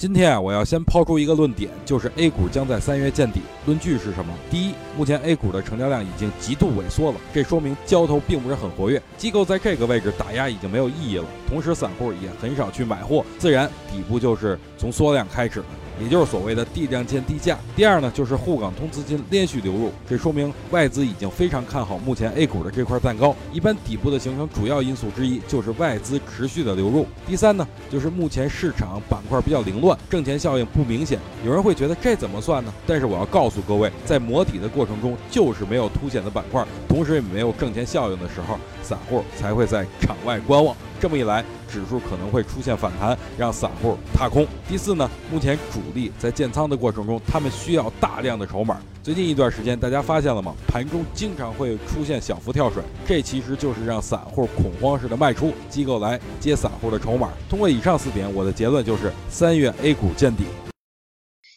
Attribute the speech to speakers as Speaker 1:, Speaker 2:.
Speaker 1: 今天啊，我要先抛出一个论点，就是 A 股将在三月见底。论据是什么？第一，目前 A 股的成交量已经极度萎缩了，这说明交投并不是很活跃，机构在这个位置打压已经没有意义了。同时，散户也很少去买货，自然底部就是从缩量开始。也就是所谓的地量见地价。第二呢，就是沪港通资金连续流入，这说明外资已经非常看好目前 A 股的这块蛋糕。一般底部的形成主要因素之一就是外资持续的流入。第三呢，就是目前市场板块比较凌乱，挣钱效应不明显。有人会觉得这怎么算呢？但是我要告诉各位，在磨底的过程中，就是没有凸显的板块，同时也没有挣钱效应的时候，散户才会在场外观望。这么一来，指数可能会出现反弹，让散户踏空。第四呢，目前主力在建仓的过程中，他们需要大量的筹码。最近一段时间，大家发现了吗？盘中经常会出现小幅跳水，这其实就是让散户恐慌式的卖出，机构来接散户的筹码。通过以上四点，我的结论就是三月 A 股见底。